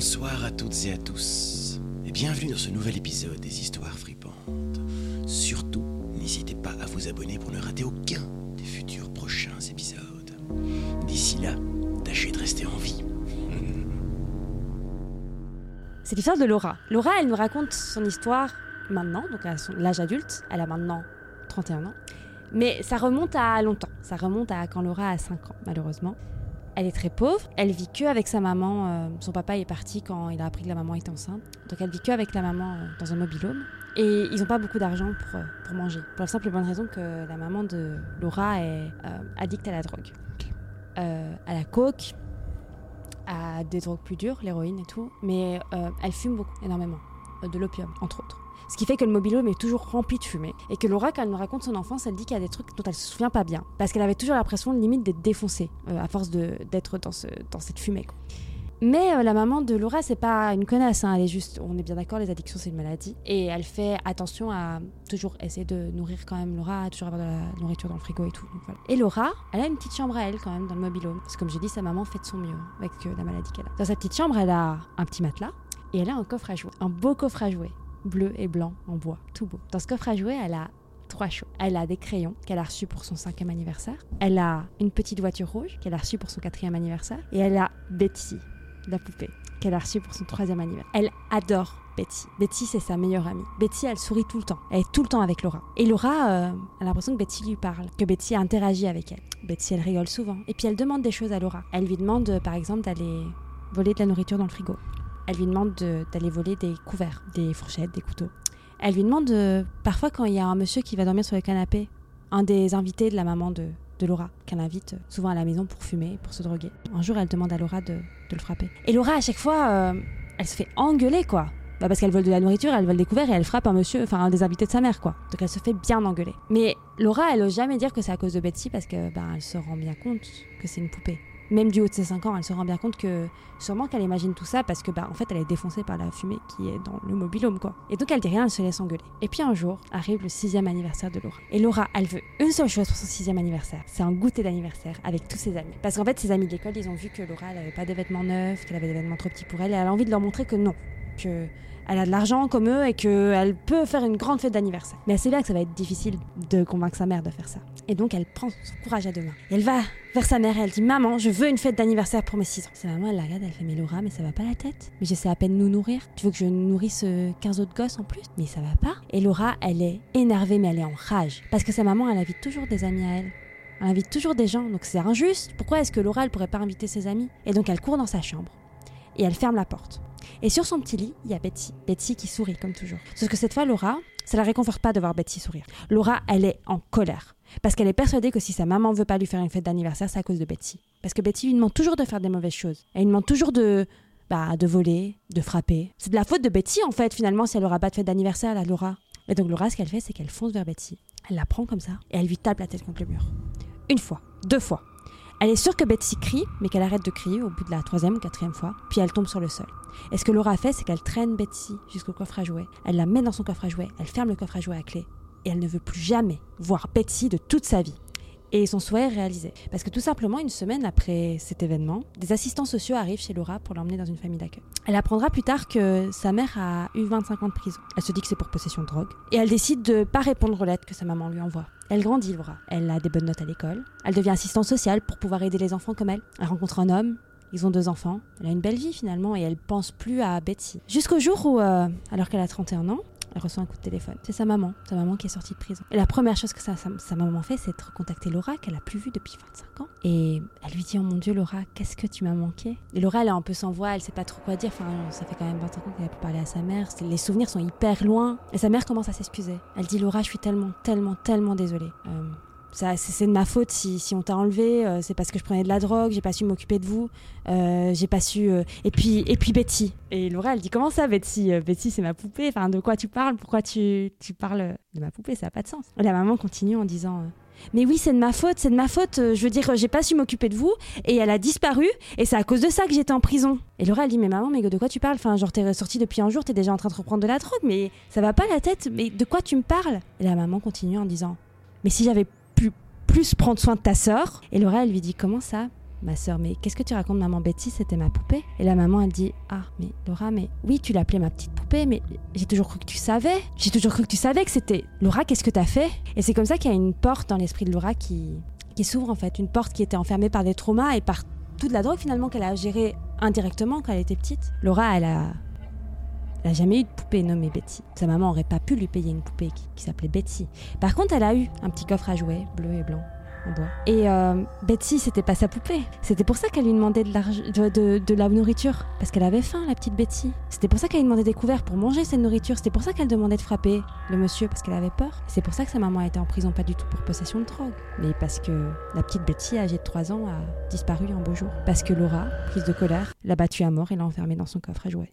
Bonsoir à toutes et à tous, et bienvenue dans ce nouvel épisode des Histoires fripantes. Surtout, n'hésitez pas à vous abonner pour ne rater aucun des futurs prochains épisodes. D'ici là, tâchez de rester en vie. C'est l'histoire de Laura. Laura, elle nous raconte son histoire maintenant, donc à son- l'âge adulte. Elle a maintenant 31 ans. Mais ça remonte à longtemps. Ça remonte à quand Laura a 5 ans, malheureusement. Elle est très pauvre. Elle vit que avec sa maman. euh, son papa est parti quand il a appris que la maman était enceinte. Donc elle vit que avec la maman euh, dans un mobilhome. Et ils n'ont pas beaucoup d'argent pour, euh, pour manger. Pour la simple et bonne raison que la maman de Laura est addicte à la drogue. À la coke, à des drogues plus dures, l'héroïne et tout. Mais elle fume beaucoup, énormément. De l'opium, entre autres. Ce qui fait que le mobilhome est toujours rempli de fumée. Et que Laura, quand elle nous raconte son enfance, elle dit qu'il y a des trucs dont elle se souvient pas bien. Parce qu'elle avait toujours l'impression, limite, d'être défoncée, euh, à force d'être dans, ce, dans cette fumée. quoi. Mais euh, la maman de Laura, c'est pas une connasse. hein. Elle est juste, on est bien d'accord, les addictions, c'est une maladie. Et elle fait attention à toujours essayer de nourrir quand même Laura, à toujours avoir de la nourriture dans le frigo et tout. Et Laura, elle a une petite chambre à elle quand même dans le mobilhome. Parce que comme je dis, sa maman fait de son mieux avec euh, la maladie qu'elle a. Dans sa petite chambre, elle a un petit matelas et elle a un coffre à jouer. Un beau coffre à jouer, bleu et blanc en bois, tout beau. Dans ce coffre à jouer, elle a trois choses. Elle a des crayons qu'elle a reçus pour son cinquième anniversaire. Elle a une petite voiture rouge qu'elle a reçue pour son quatrième anniversaire. Et elle a Betty, la poupée, qu'elle a reçue pour son troisième anniversaire. Elle adore Betty. Betty, c'est sa meilleure amie. Betty, elle sourit tout le temps. Elle est tout le temps avec Laura. Et Laura euh, a l'impression que Betty lui parle, que Betty interagit avec elle. Betty, elle rigole souvent. Et puis elle demande des choses à Laura. Elle lui demande, par exemple, d'aller voler de la nourriture dans le frigo. Elle lui demande de- d'aller voler des couverts, des fourchettes, des couteaux. Elle lui demande, euh, parfois quand il y a un monsieur qui va dormir sur le canapé, un des invités de la maman de, de Laura, qu'elle invite souvent à la maison pour fumer, pour se droguer. Un jour, elle demande à Laura de, le frapper. Et Laura, à chaque fois, euh, elle se fait engueuler, quoi. Bah parce qu'elle vole de la nourriture, elle vole des couverts et elle frappe un monsieur, enfin un des invités de sa mère, quoi. Donc elle se fait bien engueuler. Mais Laura, elle ose jamais dire que c'est à cause de Betsy parce que bah, elle se rend bien compte que c'est une poupée. Même du haut de ses 5 ans, elle se rend bien compte que sûrement qu'elle imagine tout ça parce que bah en fait elle est défoncée par la fumée qui est dans le mobilhome quoi. Et donc elle dit rien, elle se laisse engueuler. Et puis un jour arrive le sixième anniversaire de Laura. Et Laura, elle veut une seule chose pour son sixième anniversaire, c'est un goûter d'anniversaire avec tous ses amis. Parce qu'en fait ses amis de l'école, ils ont vu que Laura, elle avait pas de vêtements neufs, qu'elle avait des vêtements trop petits pour elle, et elle a envie de leur montrer que non, que elle a de l'argent comme eux et qu'elle peut faire une grande fête d'anniversaire. Mais sait bien que ça va être difficile de convaincre sa mère de faire ça. Et donc elle prend son courage à deux mains. Et elle va vers sa mère et elle dit Maman, je veux une fête d'anniversaire pour mes 6 ans. Sa maman, elle la regarde, elle fait Mais Laura, mais ça va pas la tête Mais j'essaie à peine de nous nourrir. Tu veux que je nourrisse euh, 15 autres gosses en plus Mais ça va pas. Et Laura, elle est énervée, mais elle est en rage. Parce que sa maman, elle invite toujours des amis à elle. Elle invite toujours des gens, donc c'est injuste. Pourquoi est-ce que Laura, elle pourrait pas inviter ses amis? Et donc elle court dans sa chambre et elle ferme la porte. Et sur son petit lit, il y a Betty. Betty qui sourit comme toujours. Sauf que cette fois, Laura, ça la réconforte pas de voir Betty sourire. Laura, elle est en colère. Parce qu'elle est persuadée que si sa maman veut pas lui faire une fête d'anniversaire, c'est à cause de Betty. Parce que Betty lui demande toujours de faire des mauvaises choses. Elle lui demande toujours de, bah, de voler, de frapper. C'est de la faute de Betty, en fait, finalement, si elle aura pas de fête d'anniversaire, là, Laura. Et donc, Laura, ce qu'elle fait, c'est qu'elle fonce vers Betty. Elle la prend comme ça et elle lui tape la tête contre le mur. Une fois, deux fois. Elle est sûre que Betty crie, mais qu'elle arrête de crier au bout de la troisième ou quatrième fois, puis elle tombe sur le sol. Et ce que Laura fait, c'est qu'elle traîne Betty jusqu'au coffre à jouets. Elle la met dans son coffre à jouets, elle ferme le coffre à jouets à clé, et elle ne veut plus jamais voir Betty de toute sa vie. Et son souhait est réalisé. Parce que tout simplement, une semaine après cet événement, des assistants sociaux arrivent chez Laura pour l'emmener dans une famille d'accueil. Elle apprendra plus tard que sa mère a eu 25 ans de prison. Elle se dit que c'est pour possession de drogue. Et elle décide de pas répondre aux lettres que sa maman lui envoie. Elle grandit, Laura. Elle a des bonnes notes à l'école. Elle devient assistante sociale pour pouvoir aider les enfants comme elle. Elle rencontre un homme. Ils ont deux enfants. Elle a une belle vie finalement et elle pense plus à Betty. Jusqu'au jour où, euh, alors qu'elle a 31 ans, elle reçoit un coup de téléphone. C'est sa maman, sa maman qui est sortie de prison. Et la première chose que sa, sa- maman fait, c'est de recontacter Laura, qu'elle a plus vue depuis 25 ans. Et elle lui dit Oh mon Dieu, Laura, qu'est-ce que tu m'as manqué? Et Laura, elle est un peu sans voix, elle sait pas trop quoi dire. Enfin, ça fait quand même 25 ans qu'elle a pu parler à sa mère. Les souvenirs sont hyper loin. Et sa mère commence à s'excuser. Elle dit Laura, je suis tellement, tellement, tellement désolée. Euh, c'est de ma faute si, on t'a enlevé. euh, c'est parce que je prenais de la drogue. J'ai pas su m'occuper de vous. Euh, j'ai pas su. euh, Et puis, et puis Betty. Et Laura, elle dit comment ça, Betty Euh, Betty, c'est ma poupée. Enfin, de quoi tu parles Pourquoi tu, tu parles de ma poupée Ça a pas de sens. La maman continue en disant. mais oui, c'est de ma faute, c'est de ma faute. Je veux dire, j'ai pas su m'occuper de vous et elle a disparu et c'est à cause de ça que j'étais en prison. Et Laura, elle dit, mais maman, mais de quoi tu parles? Enfin, genre, t'es sortie depuis un jour, t'es déjà en train de reprendre de la drogue, mais ça va pas la tête. Mais de quoi tu me parles? Et la maman continue en disant, mais si j'avais pu plus prendre soin de ta sœur Et Laura, elle lui dit, comment ça ma sœur, mais qu'est-ce que tu racontes, maman Betty C'était ma poupée. Et la maman, elle dit Ah, mais Laura, mais oui, tu l'appelais ma petite poupée, mais j'ai toujours cru que tu savais. J'ai toujours cru que tu savais que c'était. Laura, qu'est-ce que t'as fait? Et c'est comme ça qu'il y a une porte dans l'esprit de Laura qui, qui s'ouvre en fait. Une porte qui était enfermée par des traumas et par toute la drogue finalement qu'elle a gérée indirectement quand elle était petite. Laura, elle a elle n'a jamais eu de poupée nommée Betty. Sa maman n'aurait pas pu lui payer une poupée qui, s'appelait Betty. Par contre, elle a eu un petit coffre à jouets, bleu et blanc, en bois. Et euh, Betty, c'était pas sa poupée. C'était pour ça qu'elle lui demandait de, de, de, de la nourriture. Parce qu'elle avait faim, la petite Betty. C'était pour ça qu'elle lui demandait des couverts pour manger cette nourriture. C'était pour ça qu'elle demandait de frapper le monsieur parce qu'elle avait peur. C'est pour ça que sa maman a été en prison, pas du tout pour possession de drogue. Mais parce que la petite Betty, âgée de 3 ans, a disparu un beau jour. Parce que Laura, prise de colère, l'a battue à mort et l'a enfermée dans son coffre à jouets.